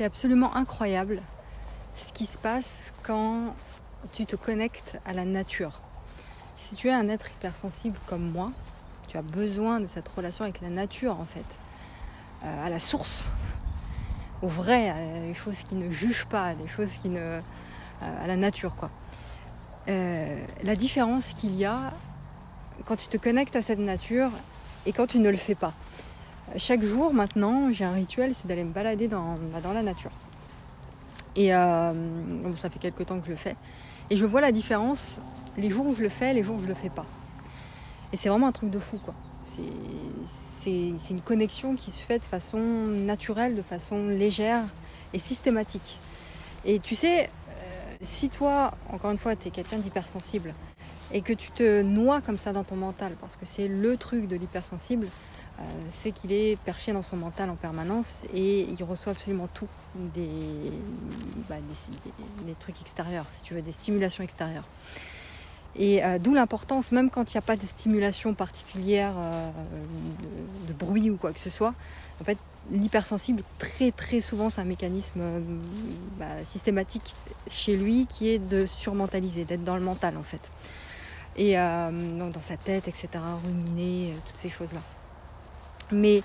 c'est absolument incroyable ce qui se passe quand tu te connectes à la nature. Si tu es un être hypersensible comme moi, tu as besoin de cette relation avec la nature en fait, euh, à la source, au vrai, à des choses qui ne jugent pas, des choses qui ne. Euh, à la nature quoi. Euh, la différence qu'il y a quand tu te connectes à cette nature et quand tu ne le fais pas. Chaque jour maintenant, j'ai un rituel, c'est d'aller me balader dans, bah, la nature. Et euh, ça fait quelques temps que je le fais. Et je vois la différence les jours où je le fais, les jours où je le fais pas. Et c'est vraiment un truc de fou, quoi. C'est une connexion qui se fait de façon naturelle, de façon légère et systématique. Et tu sais, euh, si toi, encore une fois, tu es quelqu'un d'hypersensible et que tu te noies comme ça dans ton mental, parce que c'est le truc de l'hypersensible, c'est qu'il est perché dans son mental en permanence et il reçoit absolument tout, des, bah, trucs extérieurs, si tu veux, des stimulations extérieures. Et euh, d'où l'importance, même quand il n'y a pas de stimulation particulière, euh, de, bruit ou quoi que ce soit, en fait, l'hypersensible, très très souvent, c'est un mécanisme bah, systématique chez lui qui est de surmentaliser, d'être dans le mental en fait. Et donc dans sa tête, etc., ruminer, toutes ces choses-là. Mais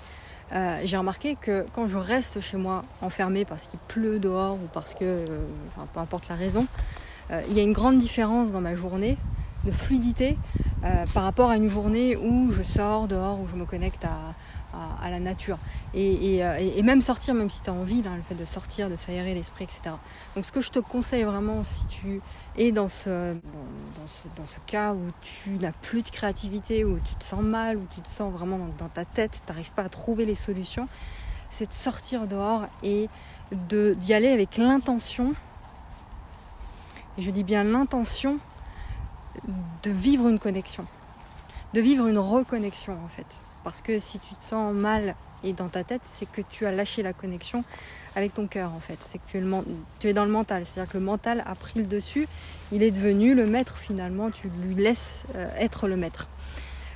euh, j'ai remarqué que quand je reste chez moi enfermée parce qu'il pleut dehors ou parce que, euh, peu importe la raison, euh, il y a une grande différence dans ma journée de fluidité par rapport à une journée où je sors dehors, où je me connecte à, à, la nature. Euh, et, même sortir, même si tu as envie, le fait de sortir, de s'aérer l'esprit, etc. Donc ce que je te conseille vraiment, si tu es dans ce, dans, ce, cas où tu n'as plus de créativité, où tu te sens mal, où tu te sens vraiment dans, ta tête, tu n'arrives pas à trouver les solutions, c'est de sortir dehors et d'y aller avec l'intention, et je dis bien l'intention, de vivre une connexion, de vivre une reconnexion en fait. Parce que si tu te sens mal et dans ta tête, c'est que tu as lâché la connexion avec ton cœur en fait. C'est que tu es, dans le mental. C'est-à-dire que le mental a pris le dessus, il est devenu le maître finalement, tu lui laisses euh, être le maître.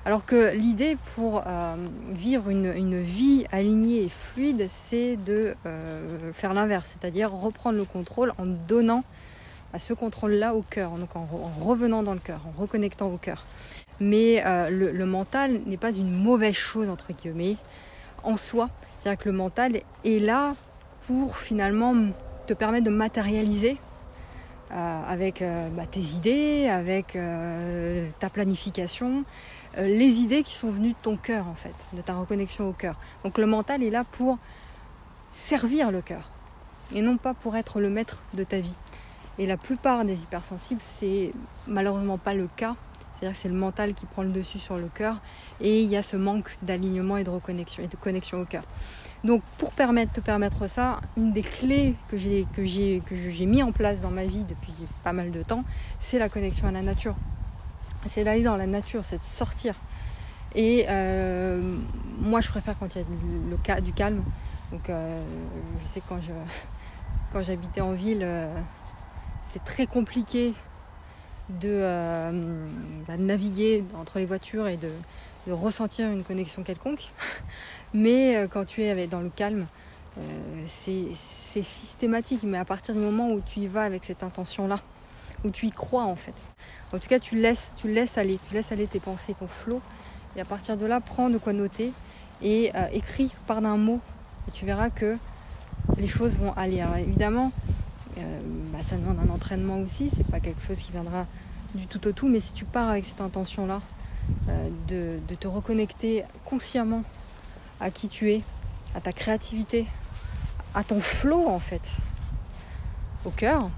Alors que l'idée pour euh, vivre une, vie alignée et fluide, c'est de euh, faire l'inverse, c'est-à-dire reprendre le contrôle en donnant à ce contrôle-là au cœur, donc en, revenant dans le cœur, en reconnectant au cœur. Mais euh, le, mental n'est pas une mauvaise chose, entre guillemets, en soi. C'est-à-dire que le mental est là pour finalement te permettre de matérialiser euh, avec euh, bah, tes idées, avec ta planification, les idées qui sont venues de ton cœur en fait, de ta reconnexion au cœur. Donc le mental est là pour servir le cœur et non pas pour être le maître de ta vie. Et la plupart des hypersensibles, c'est malheureusement pas le cas c'est-à-dire que c'est le mental qui prend le dessus sur le cœur et il y a ce manque d'alignement et de reconnexion et de connexion au cœur. Donc pour permettre, te permettre ça, une des clés que j'ai, que mis en place dans ma vie depuis pas mal de temps, c'est la connexion à la nature. C'est d'aller dans la nature, c'est de sortir. Et euh, moi je préfère quand il y a du calme. Donc euh, je sais que quand, je, j'habitais en ville, euh, c'est très compliqué euh, bah, de, naviguer entre les voitures et de, ressentir une connexion quelconque. Mais euh, quand tu es dans le calme, euh, c'est systématique. Mais à partir du moment où tu y vas avec cette intention-là, où tu y crois en fait. En tout cas, tu laisses, aller, tes pensées, ton flot. Et à partir de là, prends de quoi noter et écris par d'un mot. Et tu verras que les choses vont aller. Évidemment, bah, ça demande un entraînement aussi, c'est pas quelque chose qui viendra du tout au tout, mais si tu pars avec cette intention-là, euh, de, te reconnecter consciemment à qui tu es, à ta créativité, à ton flow en fait, au cœur,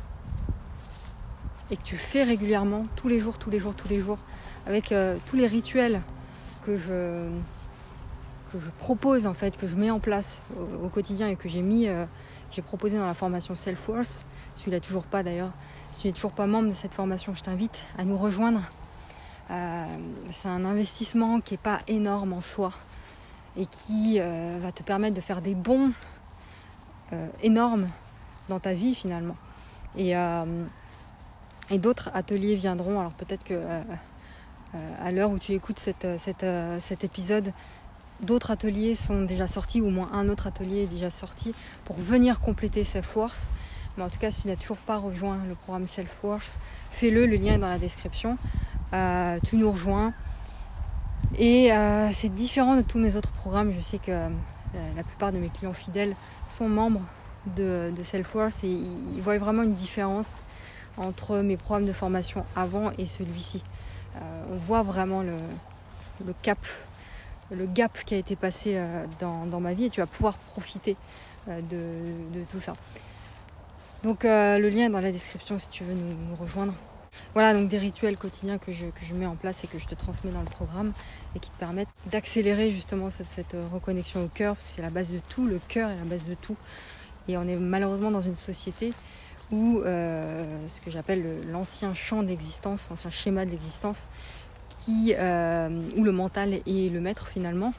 et que tu fais régulièrement, tous les jours, tous les jours, tous les jours, avec euh, tous les rituels que je, que je propose en fait, que je mets en place au, quotidien et que j'ai mis j'ai proposé dans la formation Self-Worth. Celui-là toujours pas d'ailleurs. Si tu n'es toujours pas membre de cette formation, je t'invite à nous rejoindre. Euh, c'est un investissement qui n'est pas énorme en soi et qui euh, va te permettre de faire des bons euh, énormes dans ta vie finalement. Et d'autres ateliers viendront. Alors peut-être que à l'heure où tu écoutes cet épisode, d'autres ateliers sont déjà sortis, ou au moins un autre atelier est déjà sorti pour venir compléter Self-Force. Mais en tout cas, si tu n'as toujours pas rejoint le programme Self-Force, fais-le, le lien est dans la description. Euh, tu nous rejoins. Et euh, c'est différent de tous mes autres programmes. Je sais que euh, la plupart de mes clients fidèles sont membres de, Self-Force et ils, voient vraiment une différence entre mes programmes de formation avant et celui-ci. on voit vraiment le, cap, le gap qui a été passé dans, ma vie et tu vas pouvoir profiter de, tout ça. Donc le lien est dans la description si tu veux nous rejoindre. Voilà donc des rituels quotidiens que je, mets en place et que je te transmets dans le programme et qui te permettent d'accélérer justement cette, reconnexion au cœur, parce que c'est la base de tout, le cœur est la base de tout. Et on est malheureusement dans une société où euh, ce que j'appelle l'ancien champ d'existence, l'ancien schéma de l'existence, euh, où le mental est le maître finalement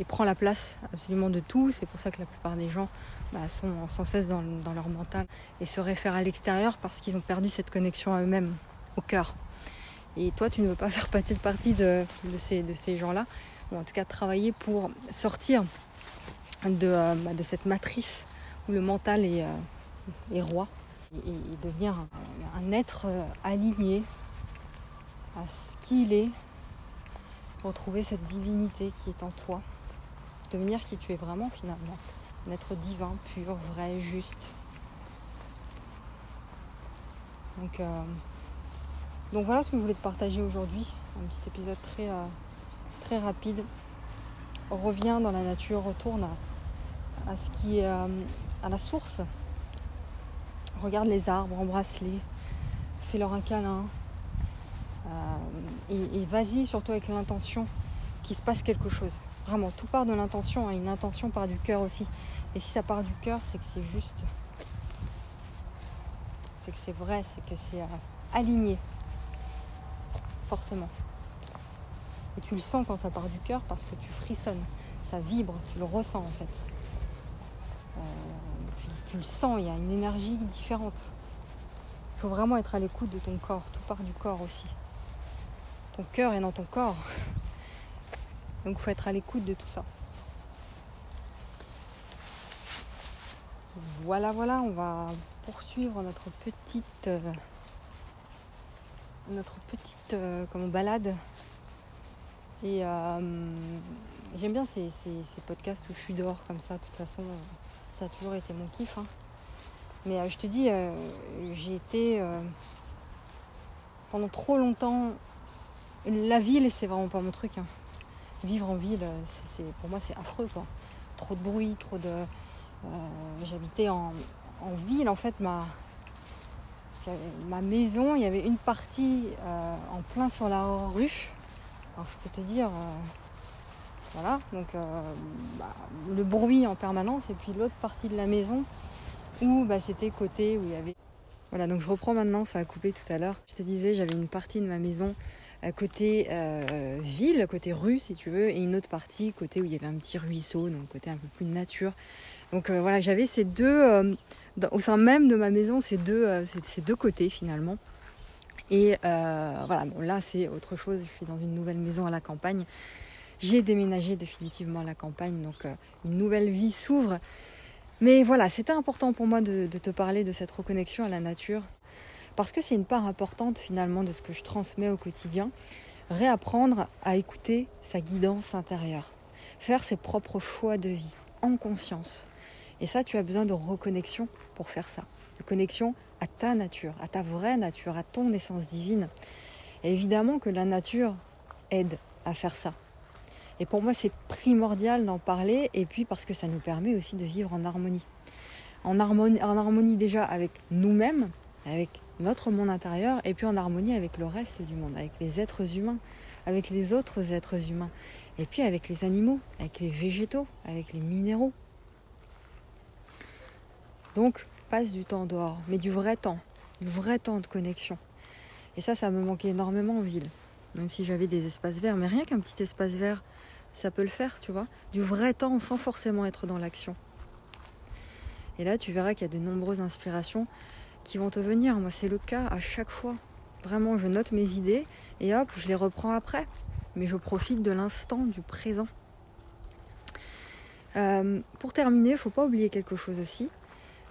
et prend la place absolument de tout. C'est pour ça que la plupart des gens bah, sont sans cesse dans, leur mental et se réfèrent à l'extérieur parce qu'ils ont perdu cette connexion à eux-mêmes, au cœur. Et toi, tu ne veux pas faire partie de, ces, gens-là, ou en tout cas travailler pour sortir de, euh, bah, cette matrice où le mental est, euh, roi et, devenir un, être aligné à ce qu'il est, retrouver cette divinité qui est en toi, devenir qui tu es vraiment finalement un être divin, pur, vrai, juste. Donc, euh, donc voilà ce que je voulais te partager aujourd'hui. Un petit épisode très, euh, très rapide. Reviens dans la nature, retourne à, ce qui est euh, à la source. Regarde les arbres, embrasse-les, fais-leur un câlin. Et, et vas-y surtout avec l'intention qu'il se passe quelque chose. Vraiment, tout part de l'intention. Hein. Une intention part du cœur aussi. Et si ça part du cœur, c'est que c'est juste. C'est que c'est vrai, c'est que c'est euh, aligné. Forcément. Et tu le sens quand ça part du cœur parce que tu frissonnes. Ça vibre, tu le ressens en fait. Euh, tu, le sens, il y a une énergie différente. Il faut vraiment être à l'écoute de ton corps. Tout part du corps aussi. Ton cœur est dans ton corps. Donc il faut être à l'écoute de tout ça. Voilà, voilà, on va poursuivre notre petite, euh, notre petite euh, comme balade. Et euh, j'aime bien ces, podcasts où je suis dehors comme ça. De toute façon, ça a toujours été mon kiff. Hein. Mais je te dis, j'ai été pendant trop longtemps. La ville, c'est vraiment pas mon truc. Hein. Vivre en ville, c'est, pour moi, c'est affreux. Trop de bruit, trop de euh, j'habitais en, ville, en fait, ma, ma maison, il y avait une partie euh, en plein sur la rue. Alors je peux te dire, euh, voilà, donc bah, le bruit en permanence, et puis l'autre partie de la maison où bah, c'était côté où il y avait. Voilà, donc je reprends maintenant, ça a coupé tout à l'heure. Je te disais, j'avais une partie de ma maison côté ville, côté rue si tu veux, et une autre partie côté où il y avait un petit ruisseau, donc côté un peu plus nature. Donc euh, voilà, j'avais ces deux, euh, au sein même de ma maison, ces deux, euh, côtés finalement. Et voilà, là c'est autre chose, je suis dans une nouvelle maison à la campagne. J'ai déménagé définitivement à la campagne, donc une nouvelle vie s'ouvre. Mais voilà, c'était important pour moi de, te parler de cette reconnexion à la nature, parce que c'est une part importante finalement de ce que je transmets au quotidien. Réapprendre à écouter sa guidance intérieure, faire ses propres choix de vie en conscience. Et ça, tu as besoin de reconnexion pour faire ça. De connexion à ta nature, à ta vraie nature, à ton essence divine. Et évidemment que la nature aide à faire ça. Et pour moi, c'est primordial d'en parler, et puis parce que ça nous permet aussi de vivre en harmonie. En harmonie, en harmonie déjà avec nous-mêmes, avec notre monde intérieur, et puis en harmonie avec le reste du monde, avec les êtres humains, avec les autres êtres humains, et puis avec les animaux, avec les végétaux, avec les minéraux, donc, passe du temps dehors, mais du vrai temps, du vrai temps de connexion. Et ça, ça me manquait énormément en ville, même si j'avais des espaces verts. Mais rien qu'un petit espace vert, ça peut le faire, tu vois. Du vrai temps sans forcément être dans l'action. Et là, tu verras qu'il y a de nombreuses inspirations qui vont te venir. Moi, c'est le cas à chaque fois. Vraiment, je note mes idées et hop, je les reprends après. Mais je profite de l'instant, du présent. Euh, pour terminer, faut pas oublier quelque chose aussi.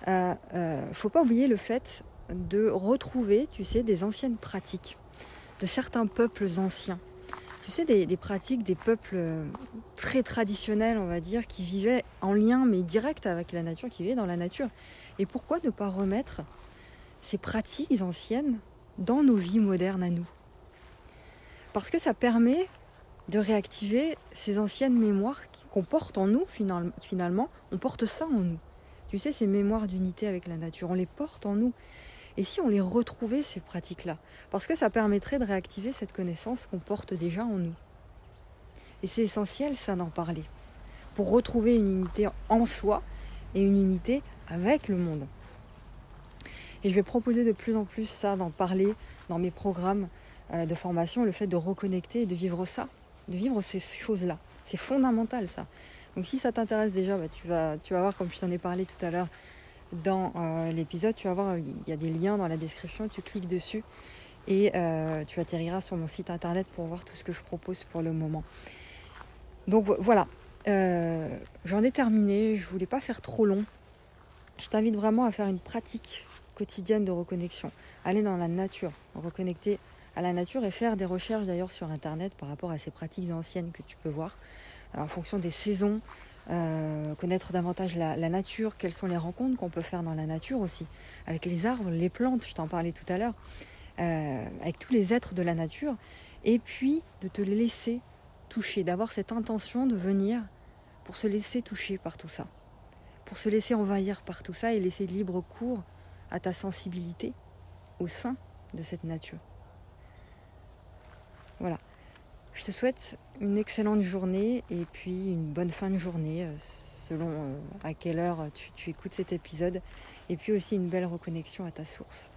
Euh, euh, faut pas oublier le fait de retrouver, tu sais, des anciennes pratiques de certains peuples anciens. Tu sais, des, pratiques des peuples très traditionnels, on va dire, qui vivaient en lien mais direct avec la nature, qui vivaient dans la nature. Et pourquoi ne pas remettre ces pratiques anciennes dans nos vies modernes à nous Parce que ça permet de réactiver ces anciennes mémoires qu'on porte en nous finalement. On porte ça en nous. Tu sais, ces mémoires d'unité avec la nature, on les porte en nous. Et si on les retrouvait, ces pratiques-là? Parce que ça permettrait de réactiver cette connaissance qu'on porte déjà en nous. Et c'est essentiel, ça, d'en parler. Pour retrouver une unité en soi et une unité avec le monde. Et je vais proposer de plus en plus ça, d'en parler dans mes programmes euh, de formation, le fait de reconnecter et de vivre ça, de vivre ces choses-là. C'est fondamental ça. Donc si ça t'intéresse déjà, bah, tu, vas, tu vas voir, comme je t'en ai parlé tout à l'heure dans euh, l'épisode, tu vas voir, il y a des liens dans la description, tu cliques dessus et euh, tu atterriras sur mon site internet pour voir tout ce que je propose pour le moment. Donc voilà, j'en ai terminé, je voulais pas faire trop long. Je t'invite vraiment à faire une pratique quotidienne de reconnexion. Aller dans la nature, reconnecter à la nature et faire des recherches d'ailleurs sur Internet par rapport à ces pratiques anciennes que tu peux voir. Euh, en fonction des saisons, euh, connaître davantage la, nature, quelles sont les rencontres qu'on peut faire dans la nature aussi, avec les arbres, les plantes, je t'en parlais tout à l'heure, euh, avec tous les êtres de la nature, et puis de te laisser toucher, d'avoir cette intention de venir pour se laisser toucher par tout ça, pour se laisser envahir par tout ça et laisser libre cours à ta sensibilité au sein de cette nature. Voilà. Je te souhaite une excellente journée et puis une bonne fin de journée euh, selon euh, à quelle heure tu, tu écoutes cet épisode et puis aussi une belle reconnexion à ta source.